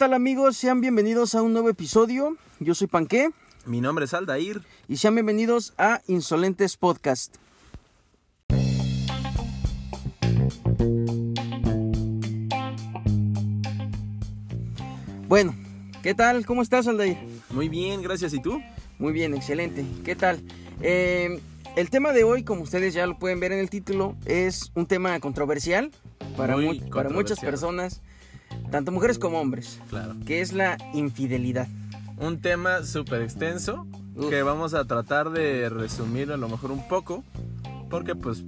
tal amigos? Sean bienvenidos a un nuevo episodio. Yo soy Panqué Mi nombre es Aldair. y sean bienvenidos a Insolentes Podcast. Bueno, ¿qué tal? ¿Cómo estás, Aldair? Muy bien, gracias. ¿Y tú? Muy bien, excelente. ¿Qué tal? Eh, el tema de hoy, como ustedes ya lo pueden ver en el título, es un tema controversial para, Muy muchas personas, tanto mujeres como hombres, Claro. que es la infidelidad. Un tema súper extenso Uf. que vamos a tratar de resumir a lo mejor un poco porque pues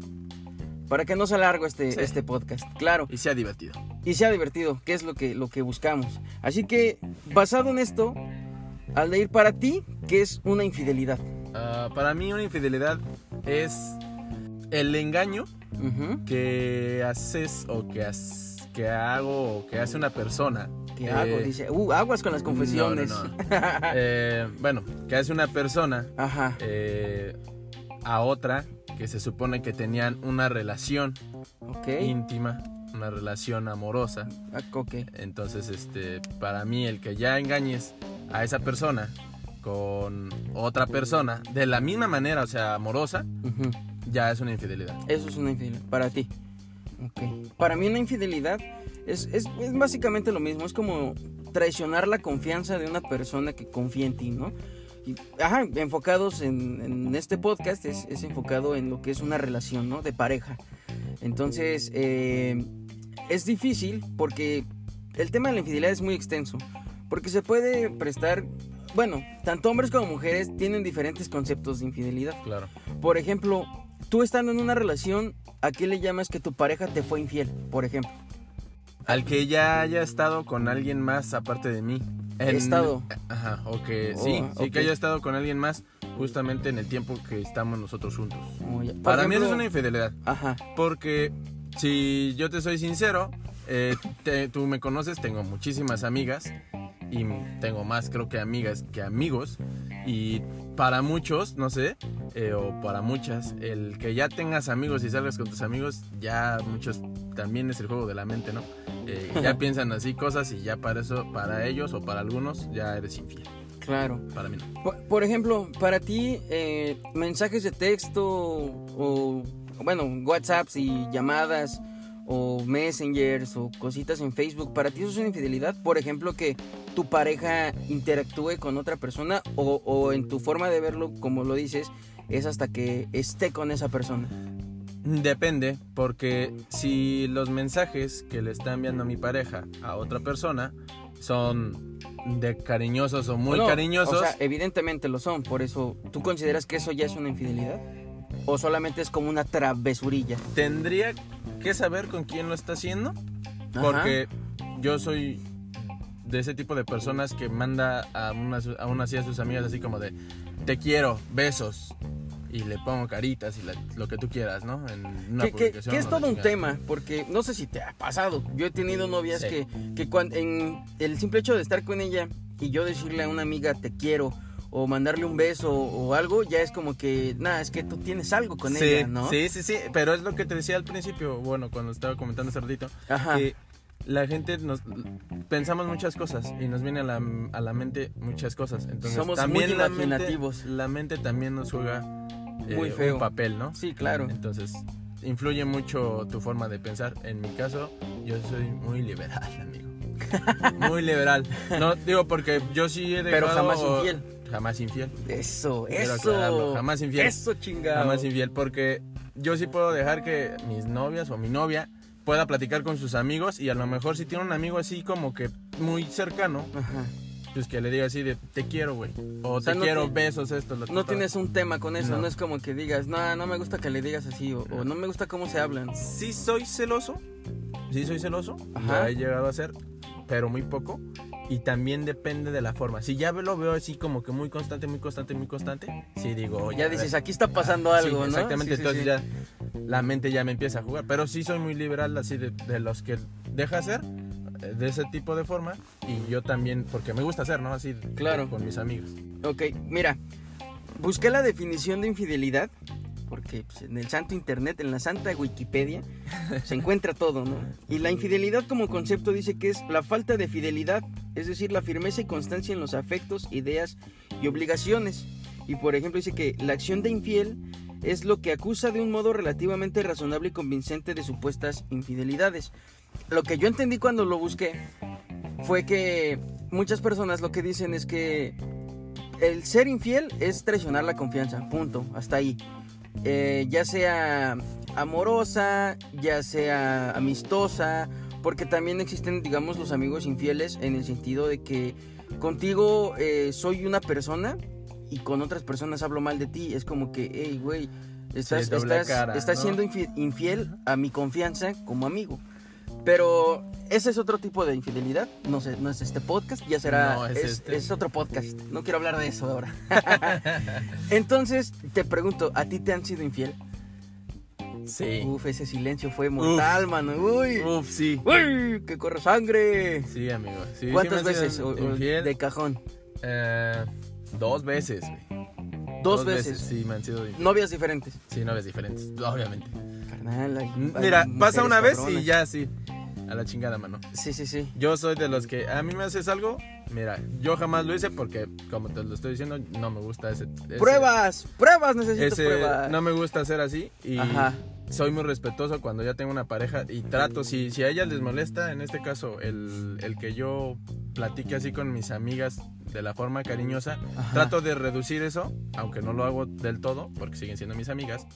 Para que no sea largo este, Sí. este podcast, claro, y sea divertido. y sea divertido, que es lo que, lo que buscamos. Así que, basado en esto, al de ir para ti, ¿qué es una infidelidad? Ah, para mí una infidelidad es el engaño que haces o que, has- que hago o que hace una persona. ¿Qué eh, hago? Dice, uh, aguas con las confesiones. no, no, no. Eh, bueno, que hace una persona Ajá, eh, a otra que se supone que tenían una relación íntima, una relación amorosa. Ah. Entonces, este, para mí el que ya engañes a esa persona con otra persona de la misma manera, o sea, amorosa, ya es una infidelidad. Eso es una infidelidad, para ti. Ok. Para mí una infidelidad es, es, es básicamente lo mismo, es como traicionar la confianza de una persona que confía en ti, ¿no? Y, ajá, enfocados en, en este podcast es, es enfocado en lo que es una relación, ¿no? De pareja. Entonces, eh, es difícil porque el tema de la infidelidad es muy extenso, porque se puede prestar, bueno, tanto hombres como mujeres tienen diferentes conceptos de infidelidad. Claro. Por ejemplo, tú estando en una relación, ¿a qué le llamas que tu pareja te fue infiel? Por ejemplo. Al que ya haya estado con alguien más aparte de mí. Estado. Ajá, o que Oh, sí, sí que haya estado con alguien más justamente en el tiempo que estamos nosotros juntos. Oh, Para mí eso es una infidelidad. Ajá. Porque si yo te soy sincero, eh, te- tú me conoces, tengo muchísimas amigas y tengo más creo que amigas que amigos. Y para muchos, no sé, eh, o para muchas, el que ya tengas amigos y salgas con tus amigos, ya muchos también es el juego de la mente, ¿no? Eh, ya piensan así cosas y ya para eso, para ellos o para algunos, ya eres infiel. Claro. Para mí no. Por, por ejemplo, para ti, eh, mensajes de texto o, bueno, WhatsApps y llamadas o messengers o cositas en Facebook, ¿para ti eso es una infidelidad? Por ejemplo, que tu pareja interactúe con otra persona o, o en tu forma de verlo, como lo dices, es hasta que esté con esa persona. Depende, porque si los mensajes que le está enviando mi pareja a otra persona son de cariñosos o muy No, cariñosos, O sea, evidentemente lo son, por eso, ¿tú consideras que eso ya es una infidelidad? ¿O solamente es como una travesurilla? tendría que saber con quién lo está haciendo, Ajá. porque yo soy de ese tipo de personas que manda a unas, a unas y a sus amigas así como de te quiero, besos. Y le pongo caritas y la- lo que tú quieras, ¿no? En una Que, publicación que es todo un tema, porque no sé si te ha pasado. Yo he tenido novias Sí. que, que cuan- en el simple hecho de estar con ella y yo decirle a una amiga te quiero o mandarle un beso o algo, ya es como que, nada, es que tú tienes algo con sí, ella, ¿no? Sí, sí, sí, pero es lo que te decía al principio, bueno, cuando estaba comentando hace ratito, Ajá. que la gente nos pensamos muchas cosas y nos viene a la, a la mente muchas cosas. Entonces, Somos también muy la mente, imaginativos. la mente también nos juega eh, Muy feo. un papel, ¿no? Sí, claro. Entonces, influye mucho tu forma de pensar. En mi caso, yo soy muy liberal, amigo. Muy liberal. No digo porque yo sí he Pero dejado- jamás infiel. Jamás infiel. Eso, Quiero eso. aclararlo, jamás infiel. Eso chingado. Jamás infiel porque yo sí puedo dejar que mis novias o mi novia pueda platicar con sus amigos y a lo mejor si tiene un amigo así como que muy cercano, Ajá. pues que le diga así de te quiero, güey. O, sea, te no quiero, ti- besos, esto, lo No tienes un tema con eso, no, No. es como que digas, no, no me gusta que le digas así, o, o no me gusta cómo se hablan. Sí soy celoso, sí soy celoso, Ajá. he llegado a hacer, pero muy poco. Y también depende de la forma. Si ya lo veo así como que muy constante, muy constante, muy constante, sí digo, Ya dices, aquí está pasando Ah, algo, sí, ¿no? Exactamente, Sí, sí, entonces ya la mente ya me empieza a jugar. Pero sí soy muy liberal, así de, de los que deja hacer, eh, de ese tipo de forma. Y yo también, porque me gusta hacer, ¿no? Así Claro. con mis amigos. Ok, mira, busqué la definición de infidelidad porque pues, en el santo internet, en la santa Wikipedia, se encuentra todo, ¿no? Y la infidelidad como concepto dice que es la falta de fidelidad, es decir, la firmeza y constancia en los afectos, ideas y obligaciones. Y por ejemplo dice que la acción de infiel es lo que acusa de un modo relativamente razonable y convincente de supuestas infidelidades. Lo que yo entendí cuando lo busqué fue que muchas personas lo que dicen es que el ser infiel es traicionar la confianza, punto, hasta ahí. Eh, ya sea amorosa, ya sea amistosa, porque también existen, digamos, los amigos infieles en el sentido de que contigo eh, soy una persona y con otras personas hablo mal de ti. Es como que, hey, güey, estás, Sí, estás, cara, estás ¿no? siendo infi- infiel a mi confianza como amigo. Pero ese es otro tipo de infidelidad. No sé, no es este podcast, ya será. No, es es, este. es otro podcast. No quiero hablar de eso ahora. Entonces, te pregunto, ¿a ti te han sido infiel? Sí. Uf, ese silencio fue mortal, mano. Uy, Uf, sí. uy, que corre sangre. Sí, amigo. Sí, ¿Cuántas veces? O- infiel. de cajón. Eh, dos veces, güey. Dos, veces. Sí, me han sido infiel. Novias diferentes. Sí, novias diferentes, obviamente. Carnal, hay- hay Mira, pasa una vez cabronas. y ya sí. A la chingada, mano. Sí, sí, sí. Yo soy de los que a mí me haces algo. Mira, yo jamás lo hice porque, como te lo estoy diciendo, no me gusta ese. ese- Pruebas, pruebas, necesito Ese, pruebas. no me gusta hacer así y Ajá. soy muy respetuoso cuando ya tengo una pareja y trato, si, si a ellas les molesta, en este caso, el, el que yo platique así con mis amigas de la forma cariñosa, Ajá. trato de reducir eso, aunque no lo hago del todo, porque siguen siendo mis amigas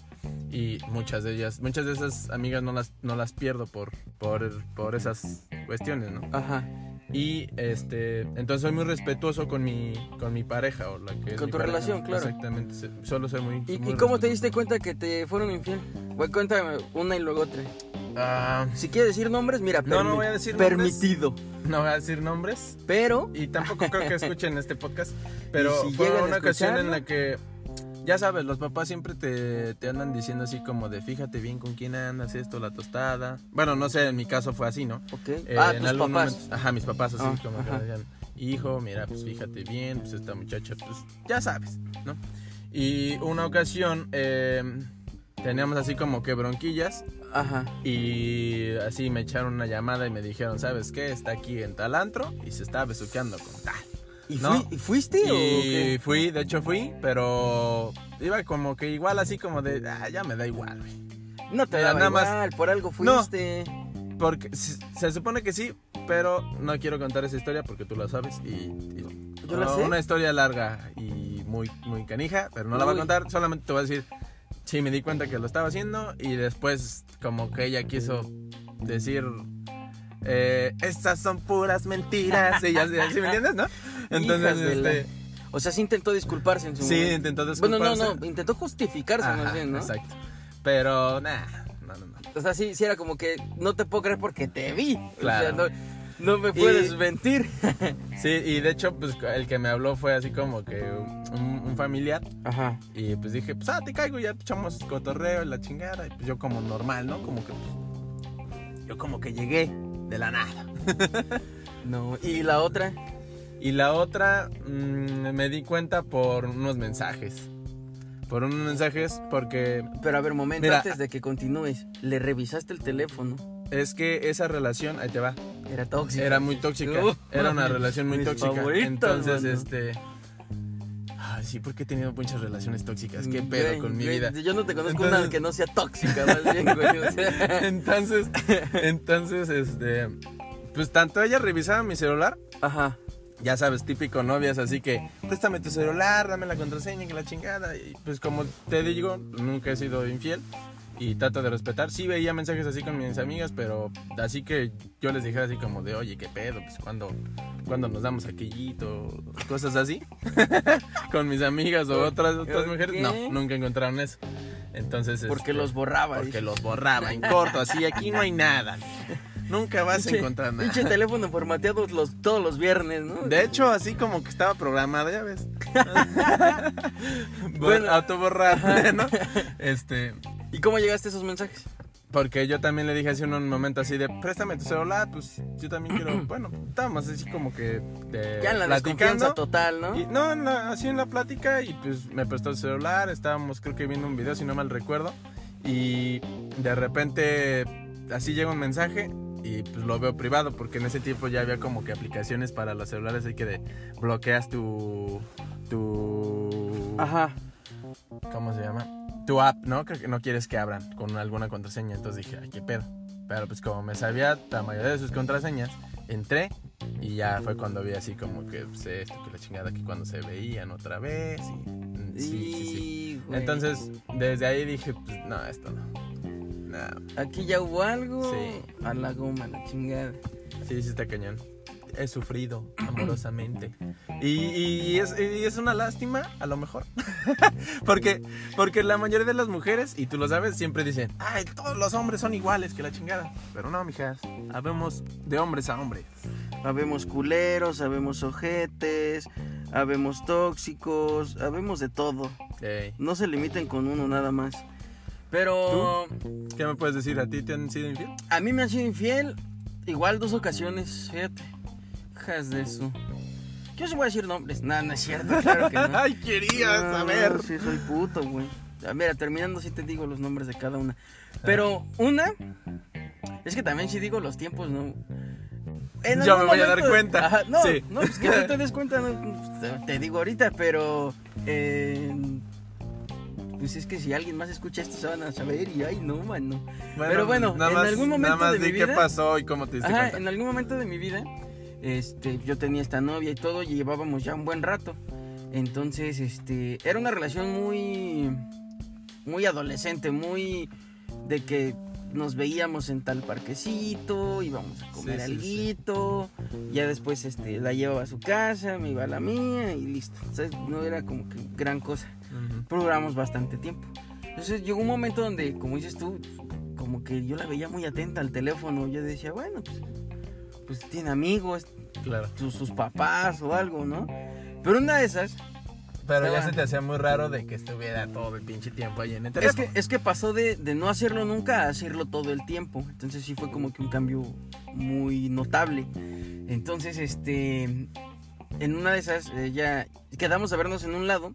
y muchas de ellas, muchas de esas amigas no las, no las pierdo por, por, por esas cuestiones, ¿no? Ajá. Y este, entonces soy muy respetuoso con mi, con mi pareja o la que es Con mi tu pareja. relación, claro. Exactamente, solo soy muy. ¿Y, muy y cómo te diste cuenta que te fueron infiel? Bueno, cuéntame una y luego otra. Ah, Si quieres decir nombres, mira, No, no voy a decir nombres. permitido. no voy a decir nombres Pero, y tampoco creo que escuchen este podcast, pero si fue una ocasión en la que ya sabes, los papás siempre te, te andan diciendo así como de fíjate bien con quién andas, esto, la tostada. Bueno, no sé, en mi caso fue así, ¿no? ok. Eh, ah, en tus algún papás. momento- ajá, mis papás así Ah, como que ajá. me decían, hijo, mira, pues fíjate bien, pues esta muchacha, pues ya sabes, ¿no? Y una ocasión eh, teníamos así como que bronquillas Ajá. y así me echaron una llamada y me dijeron, ¿sabes qué? Está aquí en tal antro y se está besuqueando con tal. ¿Y, No. fui- ¿y fuiste o Y qué? fui, de hecho fui, pero iba como que igual así como de, ah, ya me da igual, güey. No te daba nada más- igual, por algo No. fuiste. Porque se, se supone que sí, pero no quiero contar esa historia porque tú la sabes y... y- Yo la no, sé. Una historia larga y muy, muy canija, pero no la voy a Uy. contar, solamente te voy a decir, sí, me di cuenta que lo estaba haciendo y después como que ella quiso decir... Eh, estas son puras mentiras. Y ya, ¿sí me entiendes, no? Entonces, este, O sea, sí intentó disculparse en su sí, momento. intentó Bueno, disculparse. no, no, intentó justificarse más Ajá, bien, ¿no? Exacto. Pero, nah, no, no, no. O sea, sí, sí era como que no te puedo creer porque te vi. Claro. O sea, no, no me puedes Y- mentir. Sí, y de hecho, pues el que me habló fue así como que un, un familiar. Ajá. Y pues dije, pues ah, te caigo, ya echamos cotorreo y la chingada. Y pues yo como normal, ¿no? Como que pues, yo como que llegué de la nada. No, y la otra. Y la otra mm, me di cuenta por unos mensajes. Por unos mensajes porque Pero a ver, momento, Mira. antes de que continúes, le revisaste el teléfono. Es que esa relación, ahí te va, Era tóxico. era muy tóxica. Uh, Era una relación muy tóxica. Entonces, mano. este... Ay, sí, porque he tenido muchas relaciones tóxicas. ¿Qué pedo Güey, con mi güey, vida? Yo no te conozco Entonces- una que no sea tóxica, más bien, güey. O sea, entonces, entonces, este, pues tanto ella revisaba mi celular, Ajá. ya sabes, típico novias, así que préstame tu celular, dame la contraseña, que la chingada, y pues como te digo, nunca he sido infiel y trato de respetar. Sí veía mensajes así con mis amigas, pero así que yo les dije así como de, oye, qué pedo, pues cuando, cuando nos damos aquellito, cosas así, con mis amigas o otras, otras mujeres, no, nunca encontraron eso. Entonces, Porque este, los borraba. porque dije. los borraba en corto, así aquí no hay nada. Nunca vas a encontrar nada. Pinche teléfono formateado los, todos los viernes, ¿no? De hecho, así como que estaba programado, ya ves. Bueno. autoborrar, ¿no? Este, ¿Y cómo llegaste a esos mensajes? Porque yo también le dije hace un momento así de, préstame tu celular, pues yo también quiero, bueno, estábamos así como que de, Ya en la desconfianza total, ¿no? Y, no, no, así en la plática y pues me prestó el celular, estábamos creo que viendo un video, si no mal recuerdo, y de repente así llega un mensaje y pues lo veo privado porque en ese tiempo ya había como que aplicaciones para los celulares, así que de, bloqueas tu, tu... Ajá. ¿Cómo se llama? Tu app, ¿no? Que no quieres que abran con alguna contraseña. Entonces dije, ay, qué pedo. Pero pues como me sabía la mayoría de sus contraseñas, entré y ya fue cuando vi así como que pues, esto, que la chingada, que cuando se veían otra vez y... mm, Sí, sí, sí. güey. Entonces, desde ahí dije, pues no, esto no. Aquí ya hubo algo. Sí. A la goma, la chingada. sí, sí está cañón. He sufrido amorosamente. Y, y es, y es una lástima, a lo mejor. porque, porque la mayoría de las mujeres, y tú lo sabes, siempre dicen, ay, todos los hombres son iguales que la chingada. Pero no, mijas, habemos de hombres a hombres. Habemos culeros, habemos ojetes, habemos tóxicos, habemos de todo. Ey, No se limiten con uno nada más. Pero ¿Qué me puedes decir? ¿A ti te han sido infiel? a mí me han sido infiel igual dos ocasiones, fíjate. Hijas de eso. Yo sí voy a decir nombres. No, no es cierto, claro que no. Ay, querías No, saber. Sí, soy puto, güey. Mira, terminando sí te digo los nombres de cada una. Pero una, es que también sí digo los tiempos, ¿no? En Ya algún me voy a dar cuenta. Ajá, no, Sí. no, pues que no te des cuenta, no, te, te digo ahorita, pero... eh, pues es que si alguien más escucha esto se van a saber y ay no, mano. Pero bueno, nada en más- algún momento nada más de mi qué vida- pasó y cómo te diste Ajá, cuenta. en algún momento de mi vida, este, yo tenía esta novia y todo, y llevábamos ya un buen rato. Entonces, este, era una relación muy, muy adolescente, muy de que nos veíamos en tal parquecito, íbamos a comer Sí, sí, sí. alguito, ya después, este, la llevaba a su casa, me iba a la mía y listo. O sea, no era como que gran cosa Duramos bastante tiempo. Entonces llegó un momento donde, como dices tú, como que yo la veía muy atenta al teléfono. Yo decía, bueno, pues, pues tiene amigos, Claro. sus, sus papás o algo, ¿no? Pero una de esas, Pero ya Estaba- se te hacía muy raro de que estuviera todo el pinche tiempo ahí en el es teléfono. que, es que pasó de, de no hacerlo nunca a hacerlo todo el tiempo. Entonces sí fue como que un cambio muy notable. Entonces, este, en una de esas, ella, quedamos a vernos en un lado.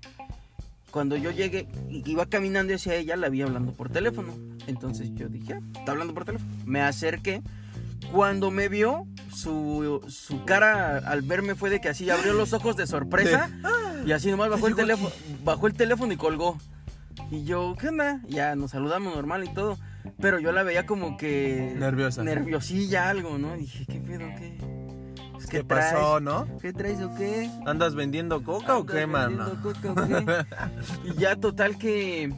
Cuando yo llegué, iba caminando hacia ella, la vi hablando por teléfono. Entonces yo dije, ah, está hablando por teléfono. Me acerqué. Cuando me vio, su, su cara al verme fue de que así abrió los ojos de sorpresa. Y así nomás bajó el teléfono, bajó el teléfono y colgó. Y yo, ¿qué onda? Ya nos saludamos normal y todo. Pero yo la veía como que. Nerviosa. Nerviosilla, algo, ¿no? Y dije, ¿qué pedo? ¿Qué? Pues, ¿Qué pasó, no? ¿Qué traes o qué? ¿Andas vendiendo coca o ¿Andas qué, mano? vendiendo coca o qué? y ya total que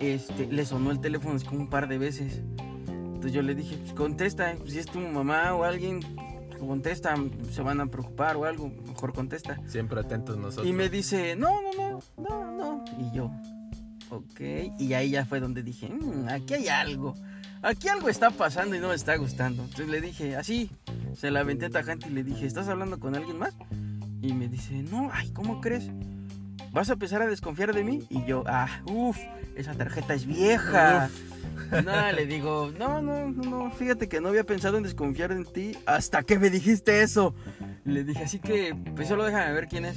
este, le sonó el teléfono así como un par de veces. Entonces yo le dije, pues contesta, si es tu mamá o alguien, contesta, se van a preocupar o algo, mejor contesta. Siempre atentos nosotros. Y me dice, no, no, no, no, no. Y yo, ok. Y ahí ya fue donde dije, "Mm, aquí hay algo. Aquí algo está pasando y no me está gustando. Entonces le dije, así, se la aventé tajante y le dije, ¿estás hablando con alguien más? Y me dice, no, ay, ¿cómo crees? ¿Vas a empezar a desconfiar de mí? Y yo, ah, uff, esa tarjeta es vieja. No, le digo, no, no, no, no, fíjate que no había pensado en desconfiar en ti hasta que me dijiste eso. Le dije, así que, pues solo déjame ver quién es.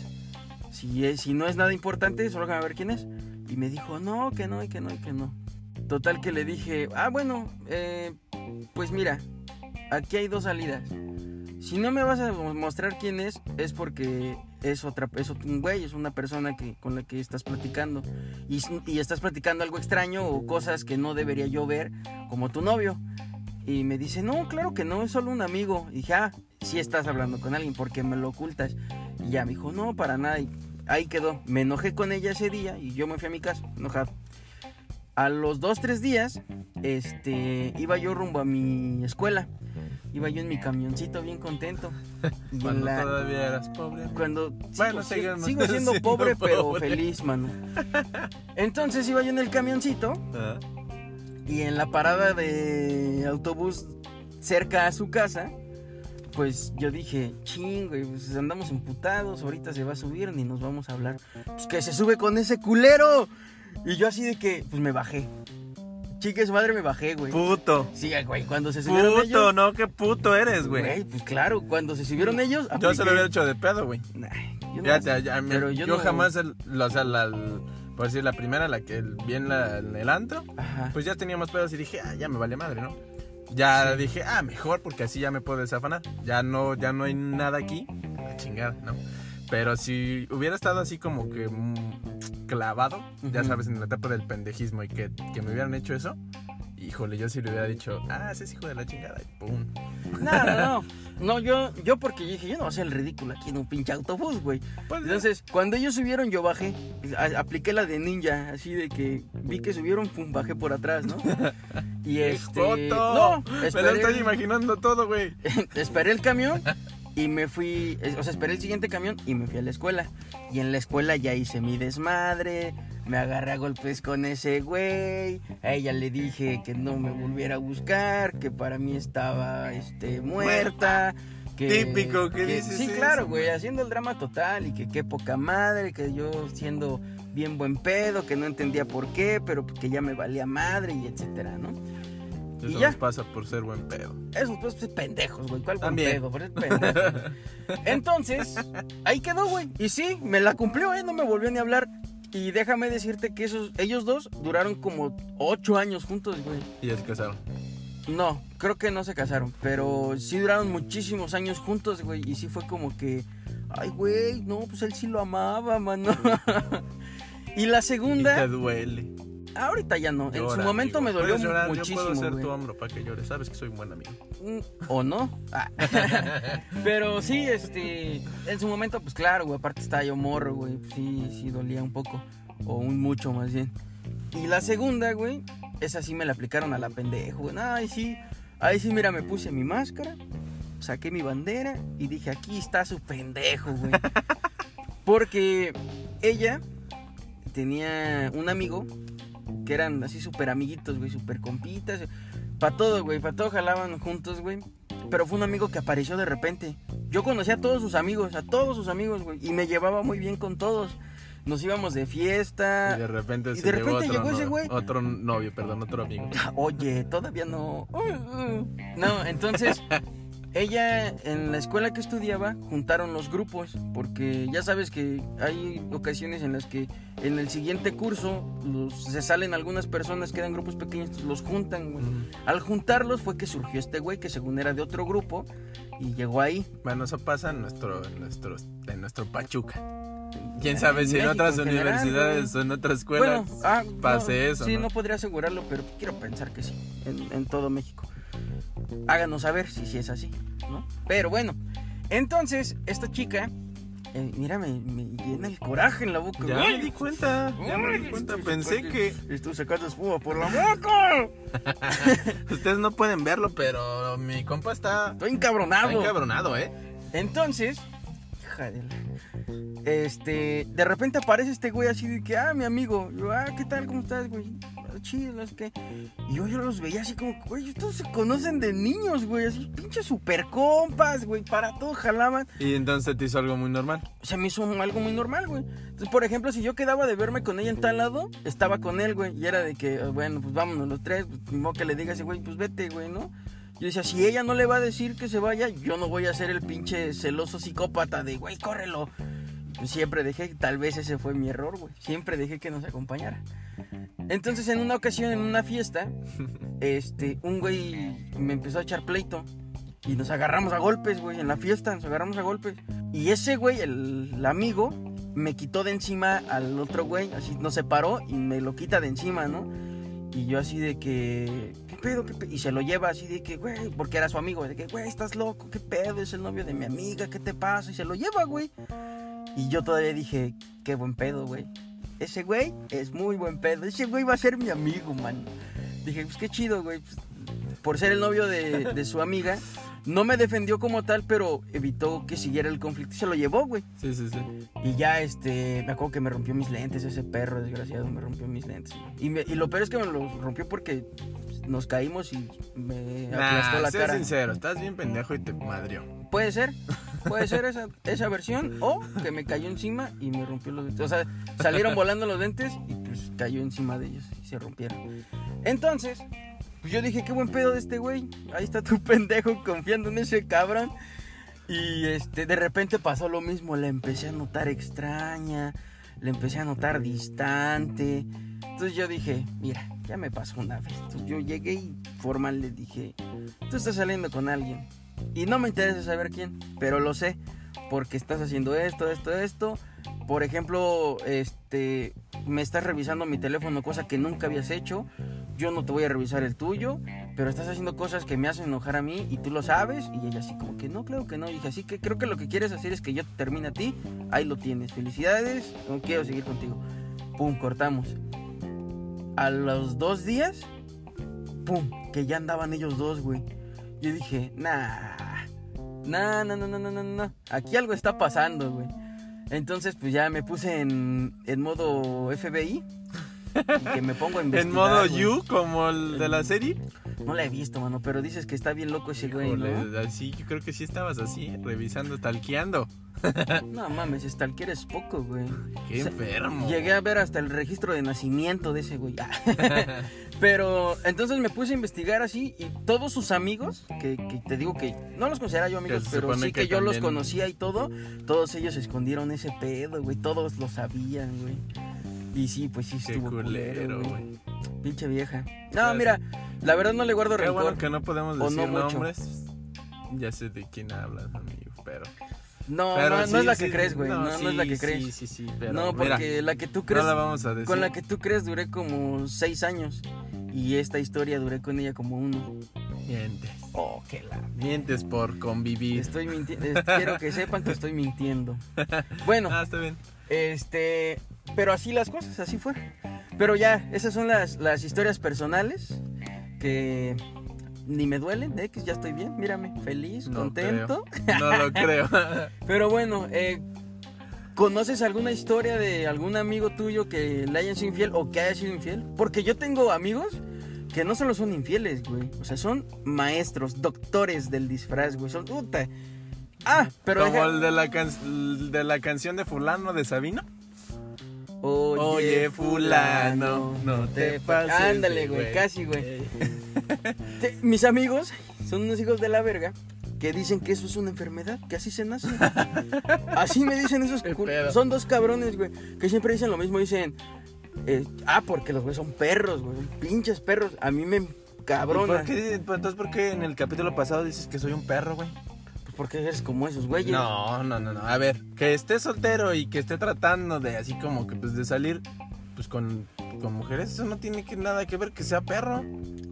Si, es, si no es nada importante, solo déjame ver quién es. Y me dijo, no, que no, y que no, y que no. Total que le dije, ah, bueno, eh, pues mira, aquí hay dos salidas. Si no me vas a mostrar quién es, es porque es otra, es un güey, es una persona que, con la que estás platicando. Y, estás platicando algo extraño o cosas que no debería yo ver, como tu novio. Y me dice, no, claro que no, es solo un amigo. Y dije, ah, sí estás hablando con alguien porque me lo ocultas. Y ya me dijo, no, para nada. Y ahí quedó. Me enojé con ella ese día y yo me fui a mi casa, enojado. A los dos, tres días, este, iba yo rumbo a mi escuela. Iba yo en mi camioncito bien contento. Y Cuando la- todavía eras pobre. cuando Bueno, sigo, siendo siendo pobre, pero pobre. feliz, mano. Entonces iba yo en el camioncito Ah, y en la parada de autobús cerca a su casa, pues yo dije, ching, güey, pues andamos emputados, ahorita se va a subir ni nos vamos a hablar. Pues que se sube con ese culero. Y yo así de que, pues me bajé. chique su madre me bajé, güey. Puto. Sí, güey, cuando se subieron Puto, ellos. no, qué puto eres, Güey, güey. pues claro, cuando se subieron ellos. Yo se lo apliqué- hubiera hecho de pedo, güey. Nah, yo no- Fíjate, ya me- pero yo, yo no- jamás, el- o sea, la, el- por decir, la primera, la que el- vi en, la- el antro, Ajá. pues ya teníamos pedos y dije, ah, ya me vale madre, ¿no? Ya dije, ah, mejor porque así ya me puedo desafanar. Ya no, ya no hay nada aquí. a La chingada, ¿no? Pero si hubiera estado así como que mm, clavado, ya sabes, en la etapa del pendejismo y que, que me hubieran hecho eso, híjole, yo sí le hubiera dicho, ah, ese es hijo de la chingada, y pum. No, no, no. No, yo, yo porque dije, yo no voy a hacer el ridículo aquí en un pinche autobús, güey. Pues, Entonces, cuando ellos subieron, yo bajé. A- apliqué la de ninja, así de que vi que subieron, pum, bajé por atrás, ¿no? Y este. ¡Joto! No, me lo esperé, estoy imaginando todo, güey. esperé el camión y me fui. O sea, esperé el siguiente camión y me fui a la escuela. Y en la escuela ya hice mi desmadre. Me agarré a golpes con ese güey. A ella le dije que no me volviera a buscar, que para mí estaba este, muerta. Que, Típico que dices Sí, eso, claro, güey. güey, haciendo el drama total y que qué poca madre, que yo siendo bien buen pedo, que no entendía por qué, pero que ya me valía madre y etcétera, ¿no? Eso ya. nos pasa por ser buen pedo. Esos pues pendejos, güey, ¿cuál buen También. pedo? Por ser pendejo. Entonces, ahí quedó, güey. Y sí, me la cumplió, ¿eh? No me volvió ni a hablar. Y déjame decirte que esos, ellos dos duraron como ocho años juntos, güey. Y ya se casaron. No, creo que no se casaron, pero sí duraron muchísimos años juntos, güey. Y sí fue como que, ay, güey, no, pues él sí lo amaba, mano. y la Y segunda, te duele. Ahorita ya no. En su Llora, momento amigo. me dolió llorar, muchísimo. Yo puedo ser güey. tu hombro para que llores. Sabes que soy un buen amigo. Mm, o no. Ah. Pero sí, este, en su momento, pues claro, güey, aparte estaba yo morro, güey, sí, sí dolía un poco, o un mucho más bien. Y la segunda, güey, esa sí me la aplicaron a la pendejo, güey. Ay, sí, ahí sí, mira, me puse mi máscara, saqué mi bandera y dije, aquí está su pendejo, güey. Porque ella tenía un amigo que eran así súper amiguitos, güey, súper compitas. Para todo, güey, para todo jalaban juntos, güey. Pero fue un amigo que apareció de repente. Yo conocía a todos sus amigos, a todos sus amigos, güey. Y me llevaba muy bien con todos. Nos íbamos de fiesta. Y de repente y de llegó repente otro llegó ese güey. Otro novio, perdón, otro amigo. Oye, todavía no. No, entonces ella en la escuela que estudiaba juntaron los grupos porque ya sabes que hay ocasiones en las que en el siguiente curso los- se salen algunas personas, quedan grupos pequeños, los juntan, güey. Al juntarlos fue que surgió este güey que según era de otro grupo y llegó ahí. Bueno, eso pasa en nuestro, en nuestro, en nuestro Pachuca. ¿Quién En sabe si en otras en universidades o en otras escuelas Bueno, ah, pase no, eso? Sí, ¿no? no podría asegurarlo, pero quiero pensar que sí, en, en todo México. Háganos saber si, si es así, ¿no? Pero bueno, entonces, esta chica, eh, mira, me, me llena el coraje en la boca. Ya güey. me di cuenta, ya me di cuenta. Pensé sacando- que Estoy sacando espuma por la boca. ustedes no pueden verlo, pero mi compa está, Estoy está encabronado. encabronado, ¿eh? Entonces, hija de la- Este, de repente aparece este güey así de que, ah, mi amigo. Yo, ah, ¿qué tal? ¿Cómo estás, güey? "Ah, Chido, es que. Y yo, yo los veía así como, güey, estos se conocen de niños, güey, así, pinches super compas, güey, para todo jalaban. Y entonces te hizo algo muy normal. Se me hizo algo muy normal, güey. Entonces, por ejemplo, si yo quedaba de verme con ella en tal lado, estaba con él, güey, y era de que, "Ah, bueno, pues vámonos los tres, pues, ni modo que le diga ese güey, pues vete, güey, ¿no? Yo decía, si ella no le va a decir que se vaya, yo no voy a ser el pinche celoso psicópata de, güey, córrelo. Siempre dejé, tal vez ese fue mi error, güey. Siempre dejé que nos acompañara. Entonces, en una ocasión, en una fiesta, este, un güey me empezó a echar pleito. Y nos agarramos a golpes, güey, en la fiesta, nos agarramos a golpes. Y ese güey, el, el amigo, me quitó de encima al otro güey, así nos separó y me lo quita de encima, ¿no? Y yo así de que, ¿qué pedo? ¿Qué pedo? Y se lo lleva así de que, güey, porque era su amigo, de que, güey, estás loco, ¿qué pedo? Es el novio de mi amiga, ¿qué te pasa? Y se lo lleva, güey. Y yo todavía dije, qué buen pedo, güey. Ese güey es muy buen pedo. Ese güey va a ser mi amigo, man. Dije, pues qué chido, güey. Pues, por ser el novio de, de su amiga, no me defendió como tal, pero evitó que siguiera el conflicto y se lo llevó, güey. Sí, sí, sí. Y ya, este, me acuerdo que me rompió mis lentes, ese perro desgraciado me rompió mis lentes. Y, me- y lo peor es que me los rompió porque nos caímos y me aplastó Nah, la sé cara. sincero, estás bien pendejo y te madrió. Puede ser, puede ser esa, esa versión, o que me cayó encima y me rompió los lentes. O sea, salieron volando los lentes y pues cayó encima de ellos y se rompieron. Entonces, pues yo dije, qué buen pedo de este güey. Ahí está tu pendejo confiando en ese cabrón. Y este, de repente pasó lo mismo, la empecé a notar extraña, la empecé a notar distante. Entonces yo dije, mira, ya me pasó una vez. Entonces yo llegué y formal le dije, tú estás saliendo con alguien. Y no me interesa saber quién, pero lo sé, porque estás haciendo esto, esto, esto. Por ejemplo, este, me estás revisando mi teléfono, cosa que nunca habías hecho. Yo no te voy a revisar el tuyo, pero estás haciendo cosas que me hacen enojar a mí y tú lo sabes. Y ella así como que no, creo que no. Y dije, así que creo que lo que quieres hacer es que yo te termine a ti. Ahí lo tienes. Felicidades, no quiero seguir contigo. Pum, cortamos. A los dos días, pum, que ya andaban ellos dos, güey. Yo dije, nah, nah, no, no, no, no, no, no. Aquí algo está pasando, güey. Entonces, pues ya me puse en, en modo FBI. Que me pongo a investigar. ¿En modo. You, como el de la serie? No la he visto, mano, pero dices que está bien loco ese güey, ¿no? Así, yo creo que sí estabas así, revisando, talqueando. No mames, stalker es poco, güey. Qué O sea, enfermo. Llegué a ver hasta el registro de nacimiento de ese güey. Pero entonces me puse a investigar así y todos sus amigos, que, que te digo que no los considera yo amigos, pero sí que, que yo los conocía y todo, todos ellos escondieron ese pedo, güey. Todos lo sabían, güey. Y sí, pues sí Qué estuvo culero, güey. Pinche vieja. No, mira, la verdad no le guardo Qué rencor. bueno que no podemos O decir no mucho. nombres. Ya sé de quién hablas, amigo, pero... No, pero no, no sí, es la sí, que crees, güey. No, no es la sí, que crees. Sí, sí, sí, pero no, mira, porque la que tú crees, no la vamos a decir. con la que tú crees duré como seis años. Y esta historia duré con ella como uno. Mientes. Oh, qué la... Mientes por convivir. Estoy mintiendo. Quiero que sepan que estoy mintiendo. Bueno, Ah, está bien. este... Pero así las cosas, así fue. Pero ya, esas son las, las historias personales que ni me duelen, ¿eh? que ya estoy bien, mírame, feliz, No contento. creo. No lo creo. Pero bueno, eh, ¿conoces alguna historia de algún amigo tuyo que le haya sido infiel o que haya sido infiel? Porque yo tengo amigos que no solo son infieles, güey. O sea, son maestros, doctores del disfraz, güey. Son puta. Ah, pero Como deja- el de la, can- de la canción de fulano de Sabino. Oye, Oye, fulano, no te pases Ándale, güey, casi, güey. Te- Mis amigos son unos hijos de la verga que dicen que eso es una enfermedad, que así se nace. así me dicen esos. Son dos cabrones, güey, que siempre dicen lo mismo. Dicen, eh, ah, porque los güeyes son perros, güey, son pinches perros. A mí me ¿Y cabrona. ¿Por qué, pues, entonces, ¿por qué en el capítulo pasado dices que soy un perro, güey? Porque eres como esos güeyes. No, no, no, no. A ver, que esté soltero y que esté tratando de así como que pues de salir pues con, con mujeres, eso no tiene que, nada que ver que sea perro.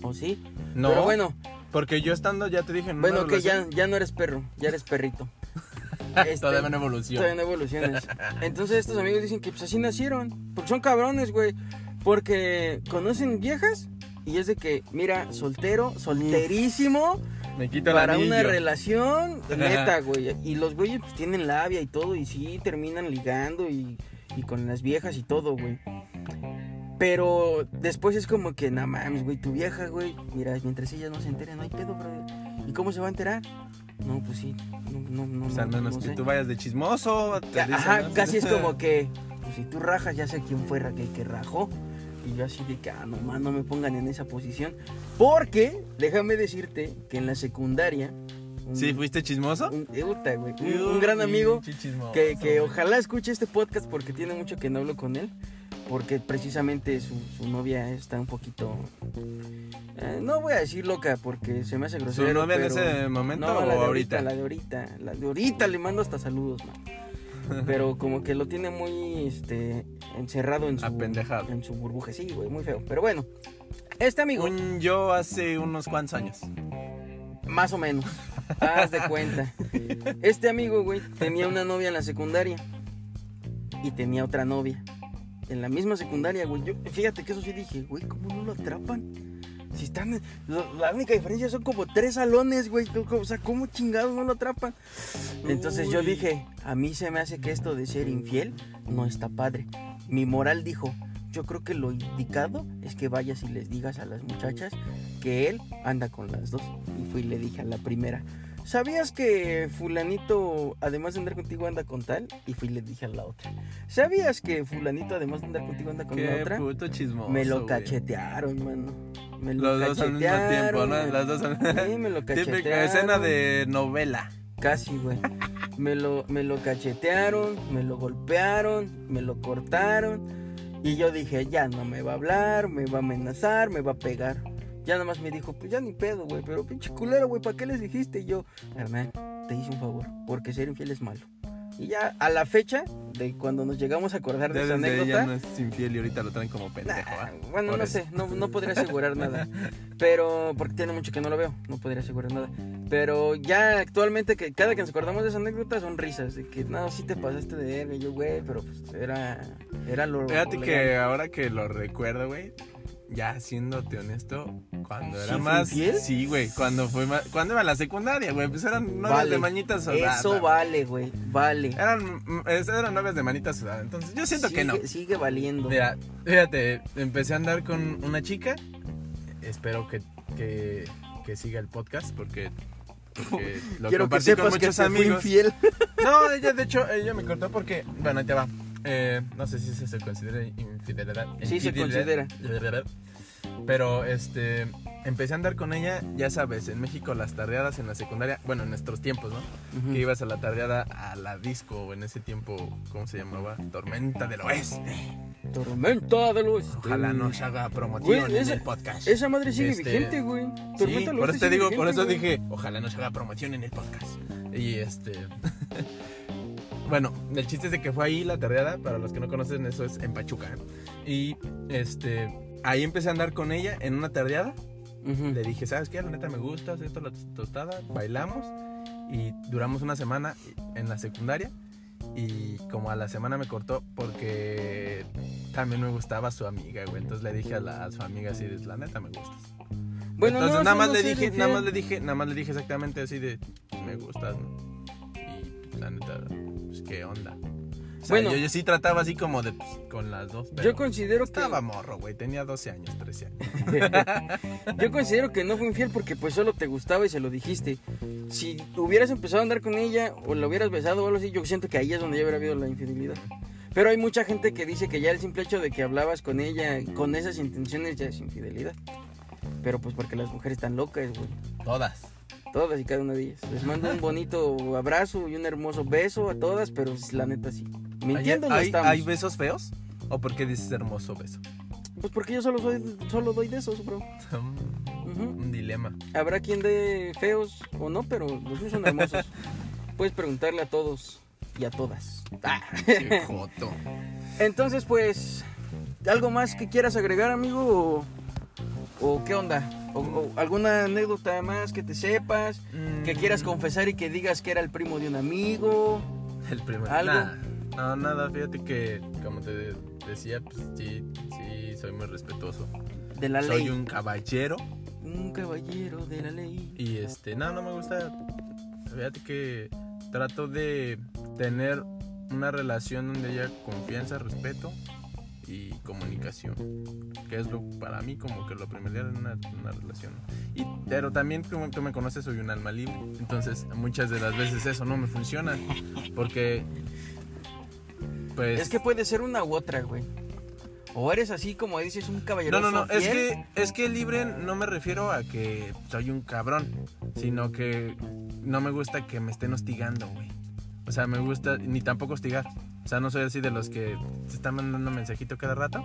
¿O sí? No. Pero bueno, Porque yo estando, ya te dije, en bueno, que ya, ya no eres perro, ya eres perrito. Este, Todavía no evoluciona. Todavía no evoluciones. Entonces estos amigos dicen que pues así nacieron. Porque son cabrones, güey. Porque conocen viejas y es de que, mira, soltero, solterísimo, Me quita el para anillo. una relación, neta, güey. Y los güeyes pues tienen labia y todo y sí terminan ligando y, y con las viejas y todo, güey. Pero después es como que, no mames, güey, tu vieja, güey. Mira, mientras ella no se entere, no hay pedo, brother. ¿Y cómo se va a enterar? No, pues sí. No, no, no. O sea, no, menos no que sé. tú vayas de chismoso. te dicen, Ajá, ¿no? casi es como que, pues si tú rajas, ya sé quién fue el que rajó. Y yo así de que, ah, nomás no me pongan en esa posición. Porque, déjame decirte que en la secundaria... un- ¿Sí fuiste chismoso? un, puta, güey, un- un gran amigo que, que ojalá escuche este podcast porque tiene mucho que no hablo con él. Porque precisamente su, su novia está un poquito... eh, no voy a decir loca porque se me hace ¿Su grosero. novia en ese momento no, o la de ahorita? La de ahorita, la de ahorita le mando hasta saludos, man. Pero como que lo tiene muy este encerrado en su Apendejado. en su burbuja, sí, güey, muy feo. Pero bueno, este amigo Un yo hace unos cuantos años. más o menos, haz de cuenta. Este amigo, güey, tenía una novia en la secundaria y tenía otra novia en la misma secundaria, güey. Yo fíjate que eso sí dije, güey, ¿cómo no lo atrapan? Si están lo- la única diferencia son como tres salones, güey. O sea, ¿cómo chingados no lo atrapan? Entonces yo dije, a mí se me hace que esto de ser infiel no está padre. Mi moral dijo, yo creo que lo indicado es que vayas y les digas a las muchachas que él anda con las dos. Y fui y le dije a la primera, ¿Sabías que fulanito, además de andar contigo, anda con tal? Y fui y le dije a la otra. ¿Sabías que fulanito, además de andar contigo, anda con la otra? puto chismoso. Me lo güey. cachetearon, mano. Me lo Los dos al mismo tiempo, ¿no? Las dos al Sí, me lo cachetearon. Típica escena de novela. Casi, güey. Me lo, me lo cachetearon, me lo golpearon, me lo cortaron. Y yo dije, ya no me va a hablar, me va a amenazar, me va a pegar. Ya nada más me dijo, pues ya ni pedo, güey. Pero pinche culero, güey, ¿para qué les dijiste? Y yo, hermano, te hice un favor, porque ser infiel es malo. Y ya a la fecha de cuando nos llegamos a acordar de esa Desde anécdota. ella no es infiel y ahorita lo traen como pendejo. Nah, ¿ah? bueno, Por no eso. sé, no, no podría asegurar nada. Pero, porque tiene mucho que no lo veo, no podría asegurar nada. Pero ya actualmente, que cada que nos acordamos de esa anécdota son risas. De que, no, sí te pasaste de verga, y yo, güey, pero pues era, era lo. Fíjate que ahora que lo recuerdo, güey, ya siéndote honesto, cuando era ¿Sí fue más. infiel? Sí, güey, cuando fue más. Cuando iba a la secundaria, güey, pues eran novias Vale, de manitas sudada. Eso vale, güey, vale. Eran, eran novias de manitas sudada. Entonces, yo siento que no. Sigue- Sigue valiendo. Mira, fíjate, empecé a andar con una chica. Espero que, que, que siga el podcast porque. porque lo Quiero que compartí sepas con que muchos fui amigos. infiel. No, ella de hecho, ella me cortó porque, bueno, ahí te va. Eh, no sé si se, se considera infidelidad. Sí, se Infidelidad. Pero, este, empecé a andar con ella, ya sabes, en México las tardeadas en la secundaria, bueno, en nuestros tiempos, ¿no? Que ibas a la tardeada a la disco, en ese tiempo, ¿cómo se llamaba? Tormenta del Oeste. Tormenta de los. Ojalá no se haga promoción Güey, en el podcast. Esa madre sigue Este, vigente, güey. Sí, Tormenta del por Oeste eso te digo, por eso güey. dije, ojalá no se haga promoción en el podcast. Y este. bueno, el chiste es de que fue ahí la tardeada. Para los que no conocen, eso es en Pachuca. ¿eh? Y este. Ahí empecé a andar con ella en una tardeada. Le dije, ¿sabes qué? La neta me gusta, esto la tostada. Bailamos. Y duramos una semana en la secundaria. Y como a la semana me cortó porque también me gustaba su amiga, güey. Entonces le dije a, la, a su amiga así, de, la neta me gustas. Bueno, Entonces no, nada más no le dije, nada más le dije, nada más le dije exactamente así de "Pues, me gustas, ¿no? Y la neta, qué onda. O sea, Bueno. yo, yo sí trataba así como de pues, con las dos, pero Yo considero que. estaba morro, güey, tenía 12 años, 13 años. Yo considero que no fue infiel porque pues solo te gustaba y se lo dijiste. Si hubieras empezado a andar con ella o la hubieras besado o algo así, yo siento que ahí es donde ya hubiera habido la infidelidad. Pero hay mucha gente que dice que ya el simple hecho de que hablabas con ella con esas intenciones ya es infidelidad. Pero pues porque las mujeres están locas, güey. Todas. Todas y cada una de ellas. Les mando un bonito abrazo y un hermoso beso a todas, pero pues, la neta sí. Mintiendo no ¿Hay, estamos. ¿Hay besos feos? ¿O por qué dices hermoso beso? Pues porque yo solo soy, solo doy de esos, bro. Un dilema. Habrá quien dé feos o no, pero los míos son hermosos. Puedes preguntarle a todos y a todas. Ah. Qué joto. Entonces, pues, ¿algo más que quieras agregar, amigo? ¿O, o qué onda? O, o alguna anécdota más que te sepas? Que quieras Mm, confesar y que digas que era el primo de un amigo. El primer. ¿Algo? Nah, no, nada, fíjate que, como te decía, pues sí, sí, soy muy respetuoso. De la soy ley. un caballero. Un caballero de la ley. Y este, no, no me gusta. Fíjate que trato de tener una relación donde haya confianza, respeto y comunicación. Que es lo para mí como que lo primordial en una, una relación. Y, pero también como tú me conoces, soy un alma libre. Entonces, muchas de las veces eso no me funciona. Porque, pues. Es que puede ser una u otra, güey. O eres así como dices, un caballero No, no, no, es que, es que libre no me refiero a que soy un cabrón, sino que no me gusta que me estén hostigando, güey. O sea, me gusta, ni tampoco hostigar. O sea, no soy así de los que se están mandando mensajito cada rato.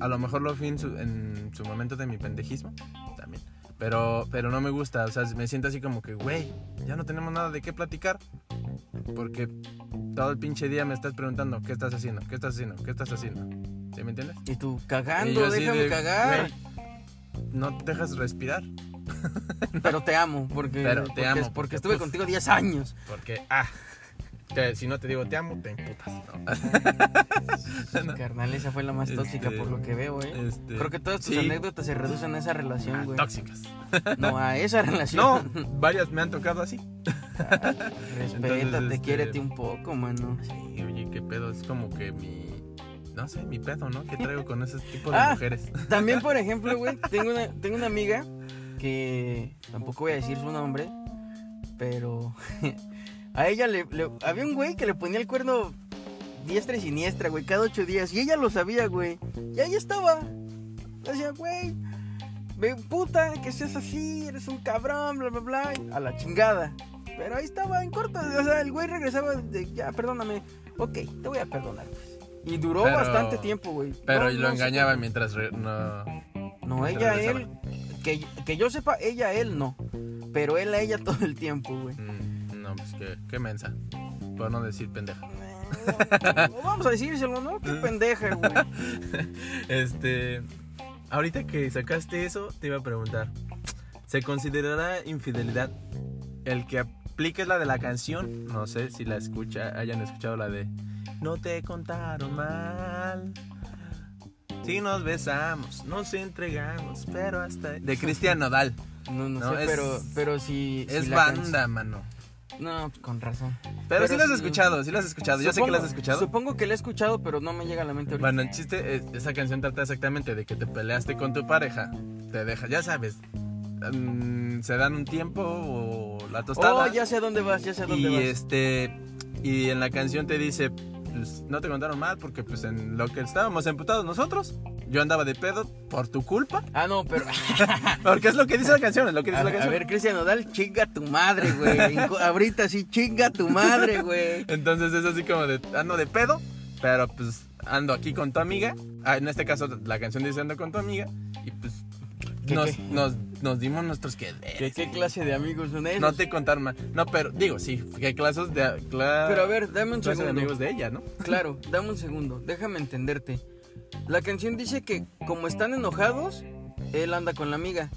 A lo mejor lo fui en su, en su momento de mi pendejismo, también. Pero, pero no me gusta, o sea, me siento así como que, güey, ya no tenemos nada de qué platicar. Porque todo el pinche día me estás preguntando, ¿qué estás haciendo? ¿Qué estás haciendo? ¿Qué estás haciendo? ¿Sí me entiendes? Y tú, Y cagando, así déjame de, cagar. "Güey, no te dejas respirar. Pero te amo, porque, Pero te porque, amo, porque porque, estuve pues, contigo 10 años. Porque, ah, te- si no te digo te amo, te emputas. ¿no? Carnal, esa fue la más tóxica Este, por lo que veo, ¿eh? este, Creo que todas tus sí. anécdotas se reducen a esa relación, Ah, güey. tóxicas. No, a esa relación. No, varias me han tocado así. Respétate, Entonces, este- quiérete un poco, mano. Sí, oye, qué pedo, es como que mi. No sé, mi pedo, ¿no? ¿Qué traigo con ese tipo de Ah. mujeres? También, por ejemplo, güey, tengo una, tengo una amiga que tampoco voy a decir su nombre, Pero a ella le, le- Había un güey que le ponía el cuerno diestra y siniestra, güey, cada ocho días. Y ella lo sabía, güey. Y ahí estaba. Decía, güey, me puta que seas así, eres un cabrón, bla, bla, bla. A la chingada. Pero ahí estaba en corto. O sea, el güey regresaba de, ya, perdóname. Ok, te voy a perdonar, pues. Y duró Pero- bastante tiempo, güey. Pero No, lo no engañaba mientras re- no. No, mientras ella regresaba. él. Que, que yo sepa, ella él no. Pero él a ella todo el tiempo, güey. Mm, no, pues qué, qué mensa. Por no decir pendeja. Eh, Vamos a decírselo, ¿no? Qué pendeja, güey. Este. Ahorita que sacaste eso, te iba a preguntar. ¿Se considerará infidelidad el que apliques la de la canción? No sé si la escucha, hayan escuchado la de No te contaron mal. Si nos besamos, nos entregamos, pero hasta. De Cristian Nodal. No, no, No, sé, es- pero, pero si. Es banda, mano. No, con razón. Pero, sí la has sí- escuchado, sí la has escuchado. Yo sé que la has escuchado. Supongo que la he escuchado, pero no me llega a la mente ahorita. Bueno, el chiste, es- esa canción trata exactamente de que te peleaste con tu pareja, te deja, ya sabes, mm, se dan un tiempo o la tostada. oh, ya sé a dónde vas, ya sé a dónde y vas. este, y en la canción te dice, pues no te contaron mal porque pues en lo que estábamos emputados nosotros, yo andaba de pedo por tu culpa, Ah, no, pero. porque es lo que dice la canción, es lo que dice A, la a canción. ver, Cristian Nodal, chinga tu madre, güey. Ahorita sí, chinga tu madre, güey. Entonces es así como de, ando de pedo, pero pues ando aquí con tu amiga. Ah, en este caso la canción dice ando con tu amiga y pues ¿Qué, nos, qué? Nos, nos dimos nuestros que ¿Qué, qué clase de amigos son esos? No te contaron mal. No, pero digo, sí, que clases de cla- Pero a ver, dame un clase de segundo. amigos de ella, ¿no? Claro, dame un segundo, déjame entenderte. La canción dice que como están enojados, él anda con la amiga.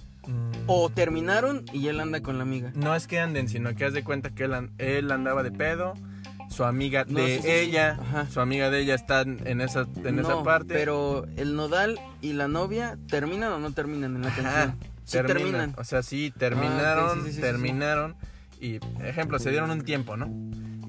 O terminaron y él anda con la amiga. No es que anden, sino que haz de cuenta que él, an- él andaba de pedo, su amiga No, de sí, sí, sí. ella, Ajá. su amiga de ella está en esa, en esa parte. Pero el nodal y la novia terminan o no terminan en la Ajá, canción. Sí terminan. terminan. O sea, sí, terminaron, Ah, sí, sí, sí, sí, terminaron. Y, ejemplo, se dieron un tiempo, ¿no?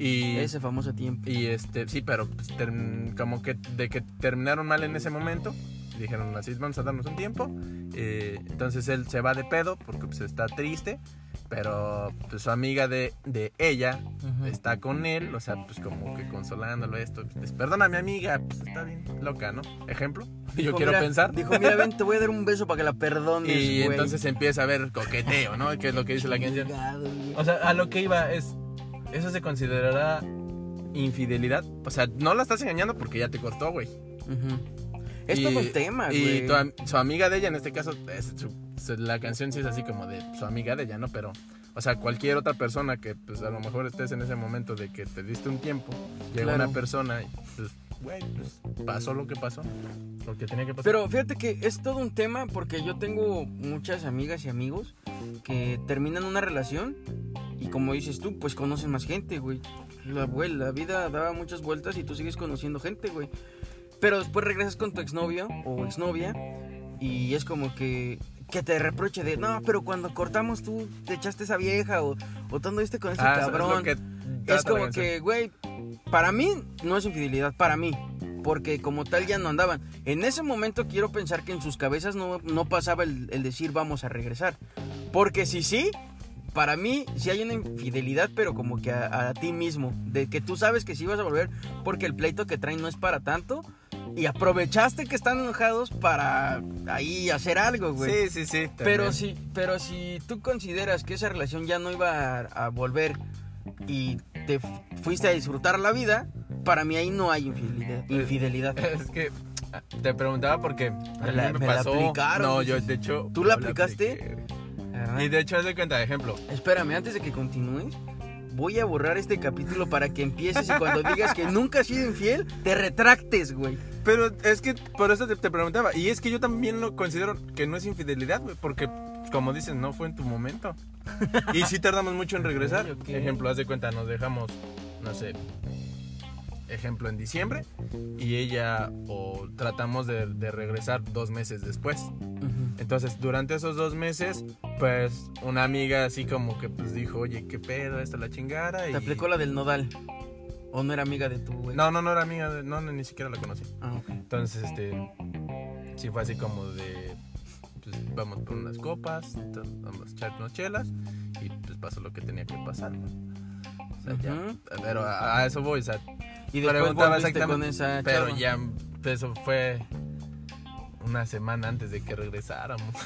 Y, Ese famoso tiempo. y este, sí, pero pues, term- como que de que terminaron mal en ese momento, dijeron así, vamos a darnos un tiempo. eh, entonces él se va de pedo porque pues está triste, pero pues su amiga de, de ella está con él, o sea, pues como que consolándolo esto. pues, Perdona mi amiga, pues está bien loca, ¿no? Ejemplo. Yo Dijo, quiero mira- pensar. Dijo, mira, ven, te voy a dar un beso para que la perdones, Y entonces empieza a ver coqueteo, ¿no? Que es lo que dice la canción. O sea, a lo que iba es, ¿eso se considerará infidelidad? O sea, no la estás engañando porque ya te cortó, güey. Ujú. Es Y- todo un tema, Y güey. tu am- su amiga de ella, en este caso, es su- su- la canción sí es así como de su amiga de ella, ¿no? Pero, o sea, cualquier otra persona que, pues, a lo mejor estés en ese momento de que te diste un tiempo, llega Claro. una persona y, pues, güey, pues, pasó lo que pasó, lo que tenía que pasar. Pero fíjate que es todo un tema porque yo tengo muchas amigas y amigos que terminan una relación y como dices tú, pues conocen más gente, güey. La, güey, la vida da muchas vueltas y tú sigues conociendo gente, güey. Pero después regresas con tu exnovio o exnovia y es como que que te reproche de, no, pero cuando cortamos tú te echaste esa vieja o, o tú anduviste con ese Ah, eso es cabrón. que Es como que, güey, para mí no es infidelidad, para mí. Porque como tal ya no andaban. En ese momento quiero pensar que en sus cabezas no, no pasaba el, el decir vamos a regresar. Porque si sí, para mí sí hay una infidelidad, pero como que a, a ti mismo. De que tú sabes que sí vas a volver porque el pleito que traen no es para tanto. Y aprovechaste que están enojados para ahí hacer algo, güey. Sí, sí, sí. Pero si, pero si tú consideras que esa relación ya no iba a, a volver y te fuiste a disfrutar la vida, para mí ahí no hay infidelidad. infidelidad. Es que te preguntaba porque a mí la- me me la pasó. aplicaron, no, yo de hecho. ¿Tú la aplicaste? Y de hecho, haz de cuenta, ejemplo. Espérame, antes de que continúes, voy a borrar este capítulo para que empieces y cuando digas que nunca has sido infiel, te retractes, güey. Pero es que por eso te, te preguntaba. Y es que yo también lo considero que no es infidelidad, güey. Porque, como dices, no fue en tu momento. Y sí tardamos mucho en regresar. Ejemplo, haz de cuenta, nos dejamos, no sé. Ejemplo, en diciembre. Y ella, o tratamos de, de regresar dos meses después. Entonces, durante esos dos meses, pues, una amiga así como que pues dijo, oye, qué pedo, esta la chingada. Y... Te aplicó la del nodal. ¿O no era amiga de tu güey? No, no, no era amiga, de- no, ni siquiera la conocí. Ah. Entonces, este, sí fue así como de, vamos por unas copas, vamos a echar unas chelas y pues pasó lo que tenía que pasar. ¿no? O sea, ya, Ujú. pero a, a eso voy, o sea, Y preguntaba volviste con exactamente, esa pero chava. ya eso fue una semana antes de que regresáramos.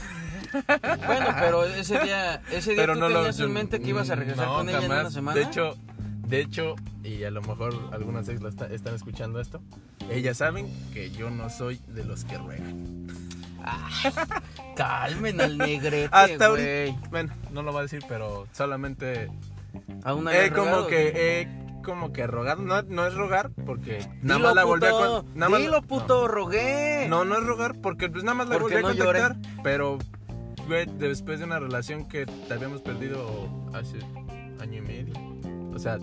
Bueno, pero ese día, ese día pero tú no lo tenías en mente que ibas a regresar no, con ella en una semana. De hecho, de hecho, y a lo mejor algunas ex lo está- están escuchando esto, ellas saben que yo no soy de los que ruegan. calmen al negrete, Hasta güey. bueno, no lo voy a decir, pero solamente Aún no he como que he como que rogado, no, no es rogar porque nada más la volví a con- nada más- Dilo, puto, rogué. No, no es rogar porque pues nada más la volví a no contactar, pero güey, después de una relación que te habíamos perdido hace año y medio. O sea,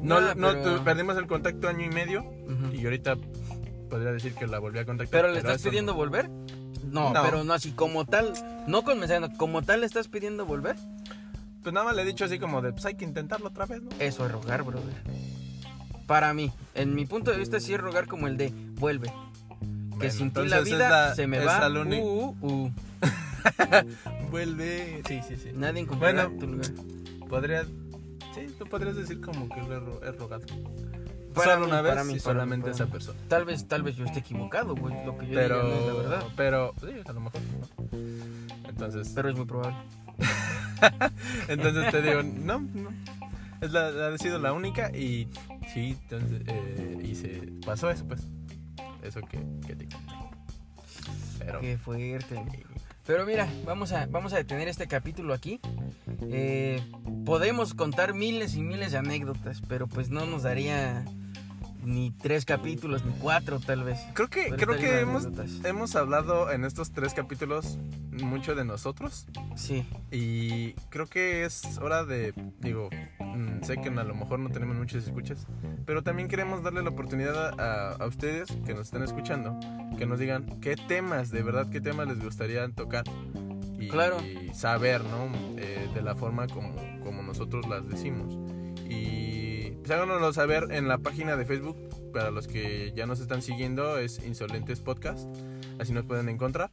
no, Ah, no pero- perdimos el contacto año y medio Ujú. y ahorita podría decir que la volví a contactar. ¿Pero le estás pidiendo volver? No, No. pero no así como tal. No con mensaje, no, como tal le estás pidiendo volver. Pues nada más le he dicho así como de, pues hay que intentarlo otra vez, ¿no? Eso es rogar, brother. Para mí, en mi punto de vista, sí es rogar como el de vuelve. Que sin ti la es vida la- se me es va. Uh, uh, uh. Vuelve. Sí, sí, sí. Nadie encontrará Bueno. tu lugar. Podría, sí, tú podrías decir como que he rogado. Para Solo mí, una vez para mí, y para mí, solamente para esa mí. persona. Tal vez, tal vez yo esté equivocado, güey. Lo que yo pero, diga no es la verdad. pero, sí, a lo mejor. ¿no? Entonces, Pero es muy probable. entonces te digo, no, no. Es la, ha sido la única y sí, entonces, eh, y se pasó eso, pues. Eso que, que te conté. Pero, Qué fuerte. Pero mira, vamos a, vamos a detener este capítulo aquí. Eh, podemos contar miles y miles de anécdotas, pero pues no nos daría ni tres capítulos, ni cuatro tal vez. creo que, Pero creo que hemos, hemos hablado en estos tres capítulos mucho de nosotros. Sí, Y creo que es hora de, digo, mm, sé que a lo mejor no tenemos muchas escuchas, pero también queremos darle la oportunidad a, a ustedes que nos están escuchando, que nos digan qué temas, de verdad, qué temas les gustaría tocar. Y, Claro. y saber, ¿no? Eh, de la forma como, como nosotros las decimos. Pues háganoslo saber en la página de Facebook, para los que ya nos están siguiendo, es Insolentes Podcast. Así nos pueden encontrar.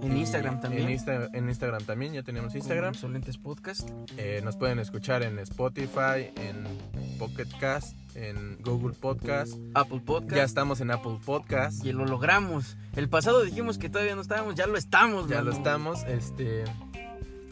en Instagram también. En, Insta- en Instagram también, ya tenemos Instagram. Solentes Podcast. Eh, nos pueden escuchar en Spotify, en Pocket Cast, en Google Podcast. Apple Podcast. Ya estamos en Apple Podcast. Y lo logramos. El pasado dijimos que todavía no estábamos, ya lo estamos, Ya lo estamos. Este,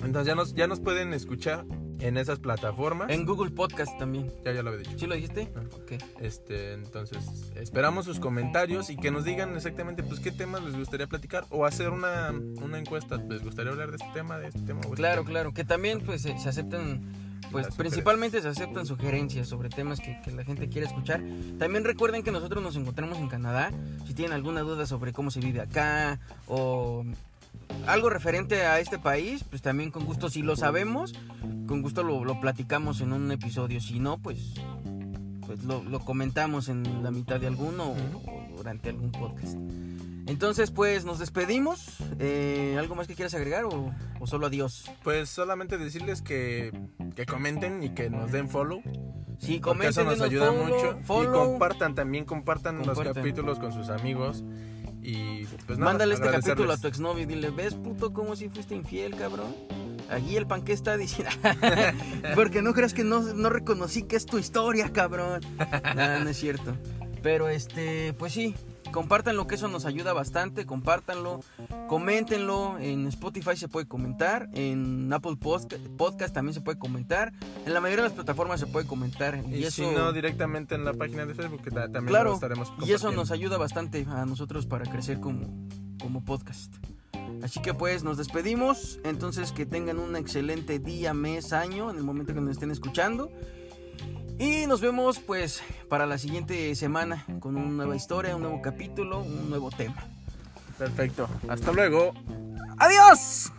entonces ya nos, ya nos pueden escuchar en esas plataformas. En Google Podcast también. Ya, ya lo había dicho. ¿Sí lo dijiste? Ah. Ok. Este, entonces esperamos sus comentarios y que nos digan exactamente pues qué temas les gustaría platicar o hacer una, una encuesta. ¿Les gustaría hablar de este tema, de este tema o este Claro, tema? claro, que también pues se se aceptan, pues principalmente se aceptan sugerencias sobre temas que, que la gente quiere escuchar. También recuerden que nosotros nos encontramos en Canadá. Si tienen alguna duda sobre cómo se vive acá o algo referente a este país, pues también con gusto, si lo sabemos, con gusto lo, lo platicamos en un episodio. Si no, pues, pues lo, lo comentamos en la mitad de alguno o- o durante algún podcast. Entonces, pues nos despedimos. Eh, ¿Algo más que quieras agregar o, o solo adiós? Pues solamente decirles que, que comenten y que nos den follow. Sí, Porque eso comenten, nos ayuda follow, mucho. Y follow. compartan también, compartan, los Compartan. capítulos con sus amigos. Y pues nada, Mándale este capítulo a tu exnovio y dile, ¿ves puto cómo si fuiste infiel, cabrón? Allí el panque está diciendo, porque no creas que no, no reconocí que es tu historia, cabrón. No, no es cierto. Pero este, pues sí, compártanlo, que eso nos ayuda bastante, compártanlo, coméntenlo, en Spotify se puede comentar, en Apple Podca- Podcast también se puede comentar, en la mayoría de las plataformas se puede comentar. Y, Y, eso, si no, directamente en la página de Facebook, que también Claro, lo estaremos y eso nos ayuda bastante a nosotros para crecer como, como podcast. Así que pues nos despedimos. Entonces que tengan un excelente día, mes, año en el momento que nos estén escuchando. Y nos vemos pues para la siguiente semana con una nueva historia, un nuevo capítulo, un nuevo tema. Perfecto. Hasta luego. ¡Adiós!